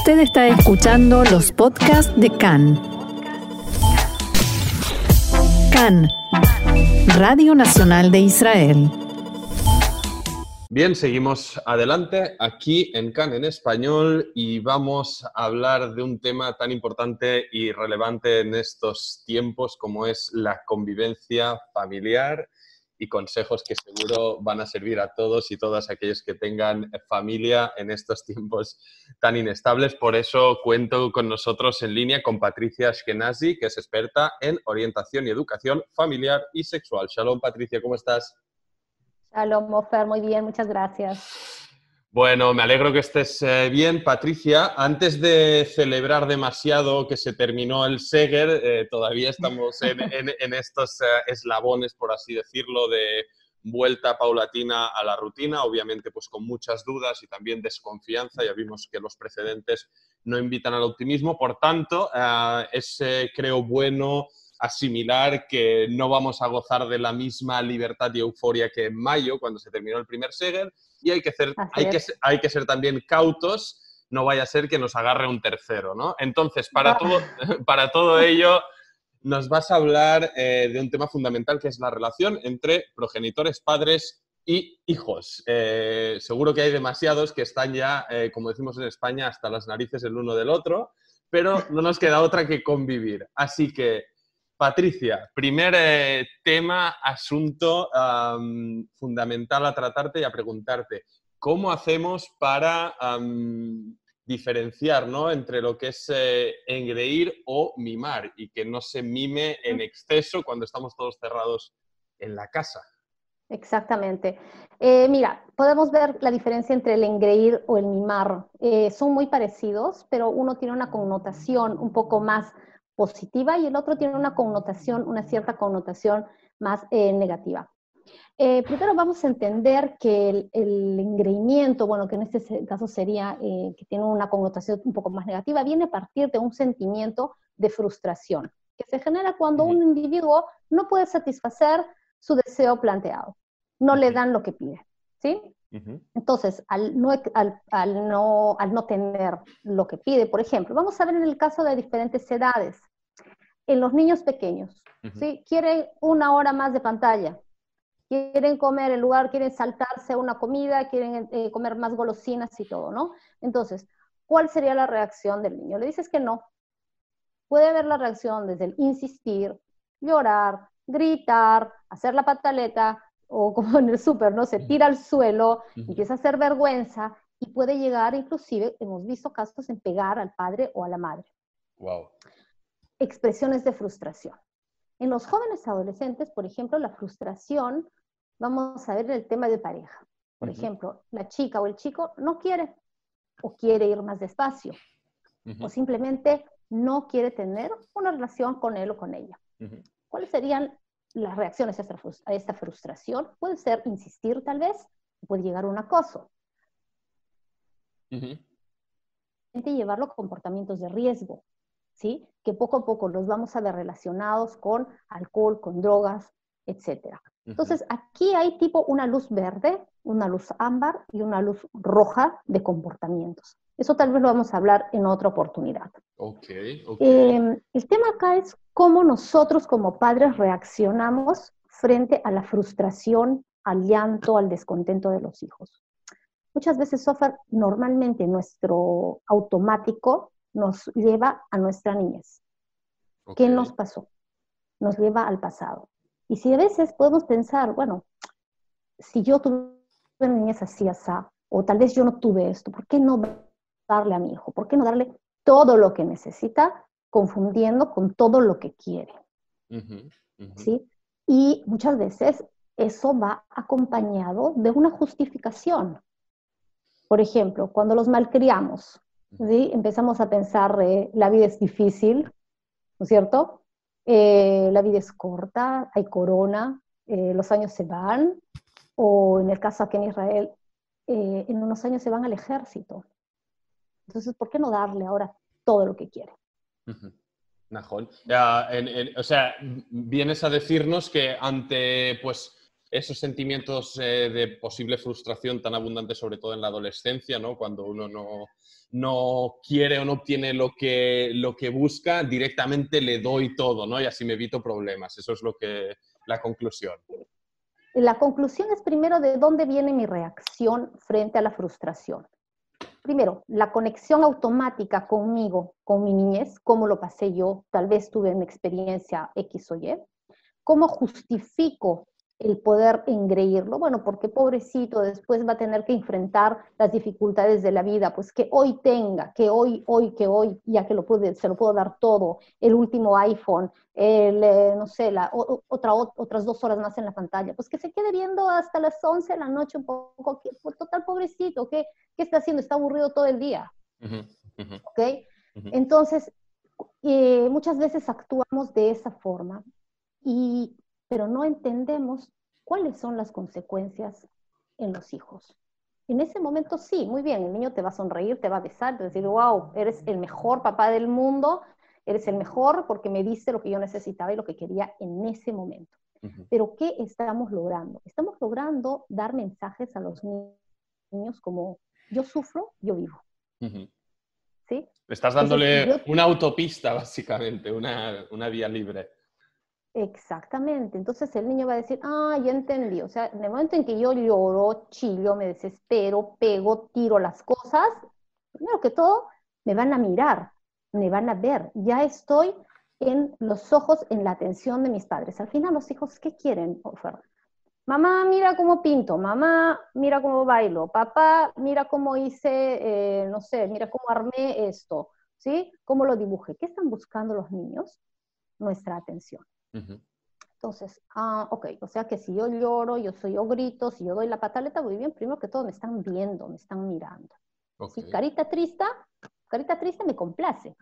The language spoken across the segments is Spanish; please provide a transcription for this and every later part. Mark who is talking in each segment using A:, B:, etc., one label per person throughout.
A: Usted está escuchando los podcasts de CAN. CAN, Radio Nacional de Israel.
B: Bien, seguimos adelante aquí en CAN en español y vamos a hablar de un tema tan importante y relevante en estos tiempos como es la convivencia familiar y consejos que seguro van a servir a todos y todas aquellos que tengan familia en estos tiempos tan inestables. Por eso cuento con nosotros en línea con Patricia Ashkenazi, que es experta en orientación y educación familiar y sexual. Shalom, Patricia, ¿cómo estás?
C: Shalom, Mofer, muy bien, muchas gracias.
B: Bueno, me alegro que estés eh, bien, Patricia. Antes de celebrar demasiado que se terminó el Seger, eh, todavía estamos en, estos eh, eslabones, por así decirlo, de vuelta paulatina a la rutina, obviamente pues con muchas dudas y también desconfianza. Ya vimos que los precedentes no invitan al optimismo, por tanto, es creo bueno asimilar que no vamos a gozar de la misma libertad y euforia que en mayo, cuando se terminó el primer Seger, y hay que, ser, hay que, hay que ser también cautos, no vaya a ser que nos agarre un tercero, ¿no? Entonces, para, todo, para todo ello, nos vas a hablar eh, de un tema fundamental que es la relación entre progenitores, padres y hijos. Eh, seguro que hay demasiados que están ya, eh, como decimos en España, hasta las narices el uno del otro, pero no nos queda otra que convivir. Así que Patricia, primer eh, tema, asunto fundamental a tratarte y a preguntarte. ¿Cómo hacemos para diferenciar entre lo que es eh, engreír o mimar y que no se mime en exceso cuando estamos todos cerrados en la casa?
C: Exactamente. Eh, mira, podemos ver la diferencia entre el engreír o el mimar. son muy parecidos, pero uno tiene una connotación un poco más positiva y el otro tiene una connotación, una cierta connotación más eh, negativa. Eh, primero vamos a entender que el, el, engreimiento, bueno, que en este caso sería eh, que tiene una connotación un poco más negativa, viene a partir de un sentimiento de frustración que se genera cuando un individuo no puede satisfacer su deseo planteado, no le dan lo que pide, ¿sí? Entonces, al no, al, al, no, al no tener lo que pide, por ejemplo, vamos a ver en el caso de diferentes edades en los niños pequeños, ¿sí? Quieren una hora más de pantalla, quieren comer en lugar, quieren saltarse una comida, quieren eh, comer más golosinas y todo, ¿no? Entonces, ¿cuál sería la reacción del niño? Le dices que no. Puede haber la reacción desde el insistir, llorar, gritar, hacer la pataleta, o como en el súper, ¿no? Se tira al suelo, empieza a hacer vergüenza y puede llegar, inclusive, hemos visto casos en pegar al padre o a la madre.
B: Wow
C: expresiones de frustración. En los jóvenes adolescentes, por ejemplo, la frustración, vamos a ver el tema de pareja. Por ejemplo, la chica o el chico no quiere o quiere ir más despacio o simplemente no quiere tener una relación con él o con ella. ¿Cuáles serían las reacciones a esta frustración? Puede ser insistir tal vez, puede llegar a un acoso. Llevarlo a comportamientos de riesgo, que poco a poco los vamos a ver relacionados con alcohol, con drogas, etc. Entonces, aquí hay tipo una luz verde, una luz ámbar y una luz roja de comportamientos. Eso tal vez lo vamos a hablar en otra oportunidad.
B: Okay,
C: em, el tema acá es cómo nosotros como padres reaccionamos frente a la frustración, al llanto, al descontento de los hijos. Muchas veces, Sofar, normalmente nuestro automático nos lleva a nuestra niñez. ¿Qué nos pasó? Nos lleva al pasado. Y si a veces podemos pensar, bueno, si yo tuve una niñez así, así, o tal vez yo no tuve esto, ¿por qué no darle a mi hijo? ¿Por qué no darle todo lo que necesita, confundiendo con todo lo que quiere? ¿Sí? Y muchas veces eso va acompañado de una justificación. Por ejemplo, cuando los malcriamos, ¿sí? empezamos a pensar, eh, la vida es difícil, ¿no es cierto? Eh, la vida es corta, hay corona, eh, los años se van, o en el caso aquí en Israel, en unos años se van al ejército. Entonces, ¿por qué no darle ahora todo lo que quiere?
B: Najol. o sea, vienes a decirnos que ante, pues, esos sentimientos eh, de posible frustración tan abundantes, sobre todo en la adolescencia, ¿no? Cuando uno no, no quiere o no obtiene lo que, lo que busca, directamente le doy todo, ¿no? Y así me evito problemas. Eso es lo que, la conclusión.
C: La conclusión es primero de dónde viene mi reacción frente a la frustración. Primero, la conexión automática conmigo, con mi niñez, cómo lo pasé yo, tal vez tuve una experiencia X o Y, cómo justifico el poder engreírlo, bueno, porque pobrecito después va a tener que enfrentar las dificultades de la vida, pues que hoy tenga, que hoy, hoy, que hoy, ya que lo puede, se lo puedo dar todo, el último iPhone, el, eh, no sé, la, otra, otras dos horas más en la pantalla, pues que se quede viendo hasta las 11 de la noche un poco, por total pobrecito, ¿qué, ¿qué está haciendo? Está aburrido todo el día. ¿Ok? Entonces, eh, muchas veces actuamos de esa forma y pero no entendemos cuáles son las consecuencias en los hijos. En ese momento sí, muy bien, el niño te va a sonreír, te va a besar, te va a decir, wow, eres el mejor papá del mundo, eres el mejor porque me diste lo que yo necesitaba y lo que quería en ese momento. Pero ¿qué estamos logrando? Estamos logrando dar mensajes a los niños como yo sufro, yo vivo.
B: ¿Sí? Estás dándole una autopista, básicamente, una, una vía libre.
C: Exactamente. Entonces el niño va a decir, ah, ya entendí. O sea, en el momento en que yo lloro, chillo, me desespero, pego, tiro las cosas, primero que todo, me van a mirar, me van a ver. Ya estoy en los ojos, en la atención de mis padres. Al final los hijos, ¿qué quieren, Mamá, mira cómo pinto. Mamá, mira cómo bailo. Papá, mira cómo hice, eh, no sé, mira cómo armé esto. ¿Sí? ¿Cómo lo dibujé? ¿Qué están buscando los niños? Nuestra atención. Entonces, ah, ok, o sea que si yo lloro, yo soy yo grito, si yo doy la pataleta, muy bien, primero que todo me están viendo, me están mirando. Si carita triste, carita triste me complace.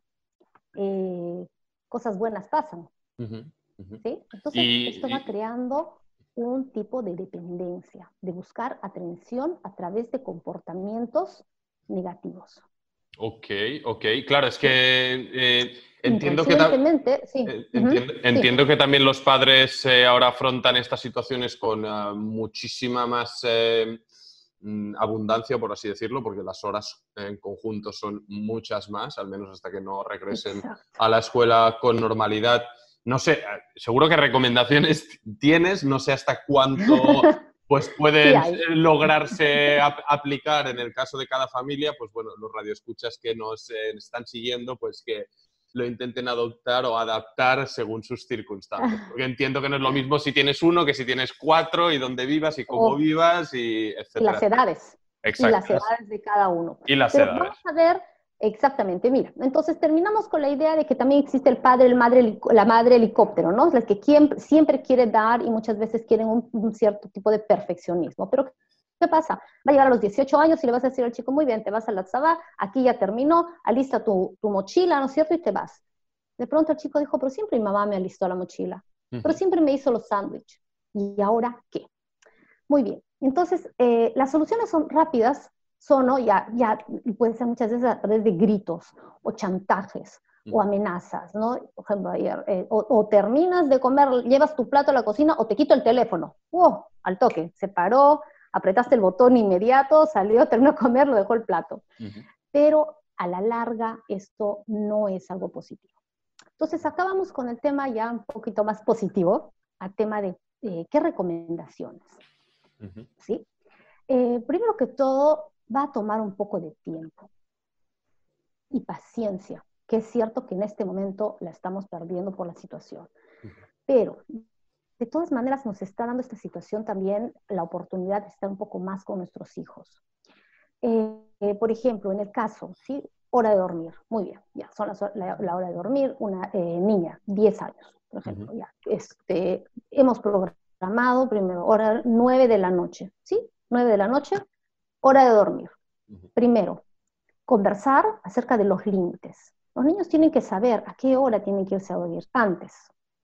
C: Eh, cosas buenas pasan. ¿sí? Entonces, esto va creando un tipo de dependencia, de buscar atención a través de comportamientos negativos.
B: Ok, ok. Claro, es que eh, entiendo, que sí. Eh, entiendo, que también los padres eh, ahora afrontan estas situaciones con muchísima más mm, abundancia, por así decirlo, porque las horas en conjunto son muchas más, al menos hasta que no regresen a la escuela con normalidad. No sé, seguro que recomendaciones tienes, no sé hasta cuánto pues pueden eh, lograrse aplicar en el caso de cada familia, pues bueno, los radioescuchas que nos eh, están siguiendo, pues que lo intenten adoptar o adaptar según sus circunstancias. Porque entiendo que no es lo mismo si tienes uno que si tienes cuatro y dónde vivas y cómo vivas y
C: etc. Y las edades. Exacto. Y las edades de cada uno.
B: Y las edades.
C: Vamos a ver Exactamente, mira, entonces terminamos con la idea de que también existe el padre, el madre, la madre helicóptero, ¿no? Es que siempre quiere dar y muchas veces quieren un, cierto tipo de perfeccionismo. Pero, ¿qué pasa? Va a llegar a los 18 años y le vas a decir al chico, muy bien, te vas a la Tzabá, aquí ya terminó, alista tu, tu, mochila, ¿no es cierto? Y te vas. De pronto el chico dijo, pero siempre mi mamá me alistó la mochila, pero siempre me hizo los sándwiches. ¿Y ahora qué? Muy bien. Entonces, eh, las soluciones son rápidas, son, Ya, ya puede ser muchas veces a través de gritos o chantajes o amenazas, ¿no? Por ejemplo, ayer, eh, o, terminas de comer, llevas tu plato a la cocina o te quito el teléfono. ¡Wow! Al toque, se paró, apretaste el botón inmediato, salió, terminó de comer, lo dejó el plato. Pero a la larga esto no es algo positivo. Entonces, acabamos con el tema ya un poquito más positivo, al tema de eh, qué recomendaciones. ¿Sí? Eh, primero que todo, va a tomar un poco de tiempo y paciencia, que es cierto que en este momento la estamos perdiendo por la situación. Pero de todas maneras nos está dando esta situación también la oportunidad de estar un poco más con nuestros hijos. Eh, eh, por ejemplo, en el caso, ¿sí? hora de dormir, muy bien, ya son la, hora de dormir, una eh, niña, 10 años, por ejemplo, ya, este, hemos programado primero hora 9 de la noche, ¿sí? 9 de la noche, Hora de dormir. Primero, conversar acerca de los límites. Los niños tienen que saber a qué hora tienen que irse a dormir antes.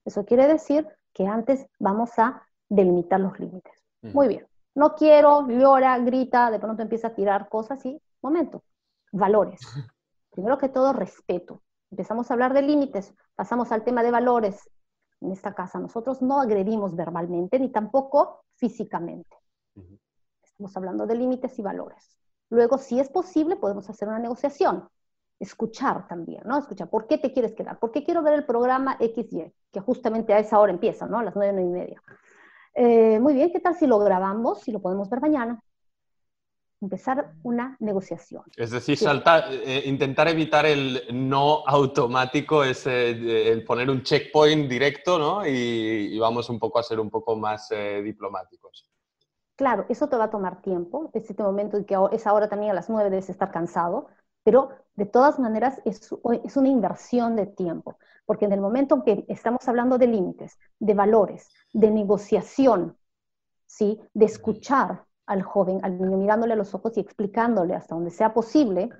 C: Eso quiere decir que antes vamos a delimitar los límites. Muy bien. No quiero, llora, grita, de pronto empieza a tirar cosas y, momento, valores. Primero que todo, respeto. Empezamos a hablar de límites, pasamos al tema de valores. en esta casa nosotros no agredimos verbalmente ni tampoco físicamente. Estamos hablando de límites y valores. Luego, si es posible, podemos hacer una negociación. Escuchar también, ¿no? Escuchar, ¿por qué te quieres quedar? ¿Por qué quiero ver el programa XY? Que justamente a esa hora empieza, ¿no? A las nueve, nueve y media. Eh, muy bien, ¿qué tal si lo grabamos y lo podemos ver mañana? Empezar una negociación.
B: Es decir, saltar, eh, intentar evitar el no automático, es el poner un checkpoint directo, ¿no? Y, vamos un poco a ser un poco más eh, diplomáticos.
C: Claro, eso te va a tomar tiempo, es este momento en que es ahora también a las nueve debes estar cansado, pero de todas maneras es, es una inversión de tiempo, porque en el momento en que estamos hablando de límites, de valores, de negociación, ¿sí? de escuchar al joven, al niño mirándole a los ojos y explicándole hasta donde sea posible,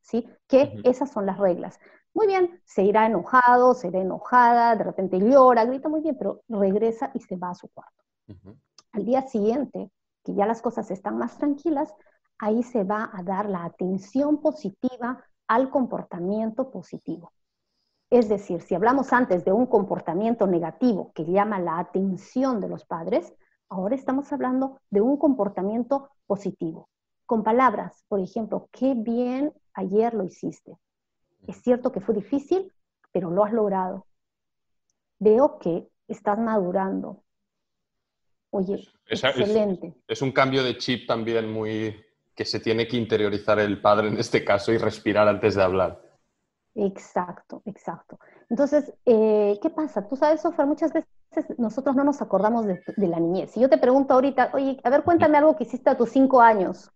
C: ¿sí? que esas son las reglas. Muy bien, se irá enojado, se irá enojada, de repente llora, grita muy bien, pero regresa y se va a su cuarto. Al día siguiente, que ya las cosas están más tranquilas, ahí se va a dar la atención positiva al comportamiento positivo. Es decir, si hablamos antes de un comportamiento negativo que llama la atención de los padres, ahora estamos hablando de un comportamiento positivo. Con palabras, por ejemplo, qué bien ayer lo hiciste. Es cierto que fue difícil, pero lo has logrado. Veo que estás madurando, Oye, excelente.
B: Es, un cambio de chip también muy que se tiene que interiorizar el padre en este caso y respirar antes de hablar.
C: Exacto, exacto. Entonces, eh, ¿qué pasa? Tú sabes, Sofía, muchas veces nosotros no nos acordamos de, la niñez. Si yo te pregunto ahorita, oye, a ver, cuéntame algo que hiciste a tus cinco años.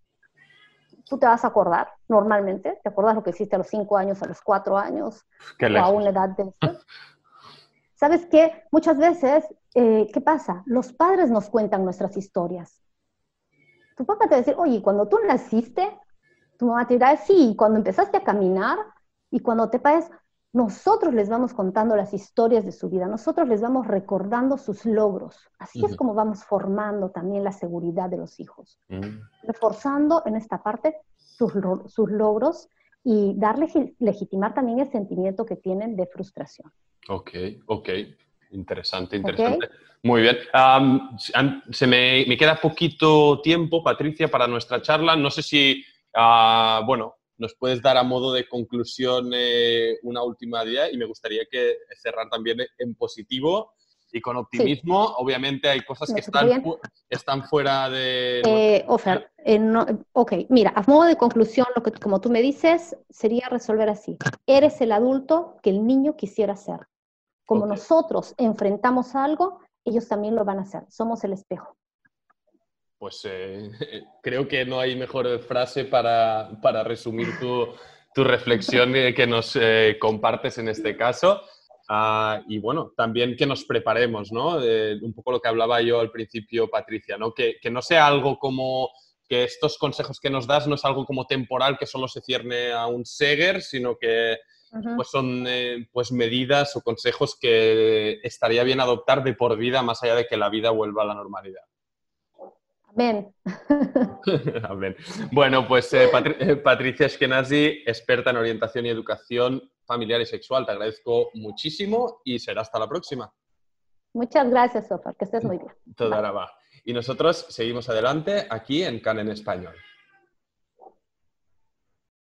C: ¿Tú te vas a acordar normalmente? ¿Te acuerdas lo que hiciste a los cinco años, a los cuatro años? o a una edad de ¿Sabes qué? Muchas veces, eh, ¿qué pasa? Los padres nos cuentan nuestras historias. Tu papá te va a decir, oye, cuando tú naciste, tu mamá te dirá, sí, cuando empezaste a caminar y cuando te pares, nosotros les vamos contando las historias de su vida, nosotros les vamos recordando sus logros. Así es como vamos formando también la seguridad de los hijos, mm. reforzando en esta parte sus, sus logros y darle legitimar también el sentimiento que tienen de frustración.
B: Ok, ok. Interesante, interesante. Muy bien. se me, queda poquito tiempo, Patricia, para nuestra charla. No sé si, ah, bueno, nos puedes dar a modo de conclusión eh, una última idea y me gustaría que cerrar también en positivo y con optimismo. Obviamente hay cosas que están, están fuera de...
C: Eh, Ofer, eh, ok, mira, a modo de conclusión, lo que como tú me dices, sería resolver así. Eres el adulto que el niño quisiera ser. Como nosotros enfrentamos algo, ellos también lo van a hacer. Somos el espejo.
B: Pues eh, creo que no hay mejor frase para, resumir tu, reflexión que nos eh, compartes en este caso. Ah, y bueno, también que nos preparemos, ¿no? un poco lo que hablaba yo al principio, Patricia, ¿no? Que, que, no sea algo como que estos consejos que nos das no es algo como temporal que solo se cierne a un Seger, sino que pues son eh, pues medidas o consejos que estaría bien adoptar de por vida más allá de que la vida vuelva a la normalidad.
C: Amén.
B: Amén. Bueno, pues eh, eh, Patricia Eskenazi, experta en orientación y educación familiar y sexual, te agradezco muchísimo y será hasta la próxima.
C: Muchas gracias, Sofar, que estés muy bien.
B: Toda va. Y nosotros seguimos adelante aquí en CAN en Español.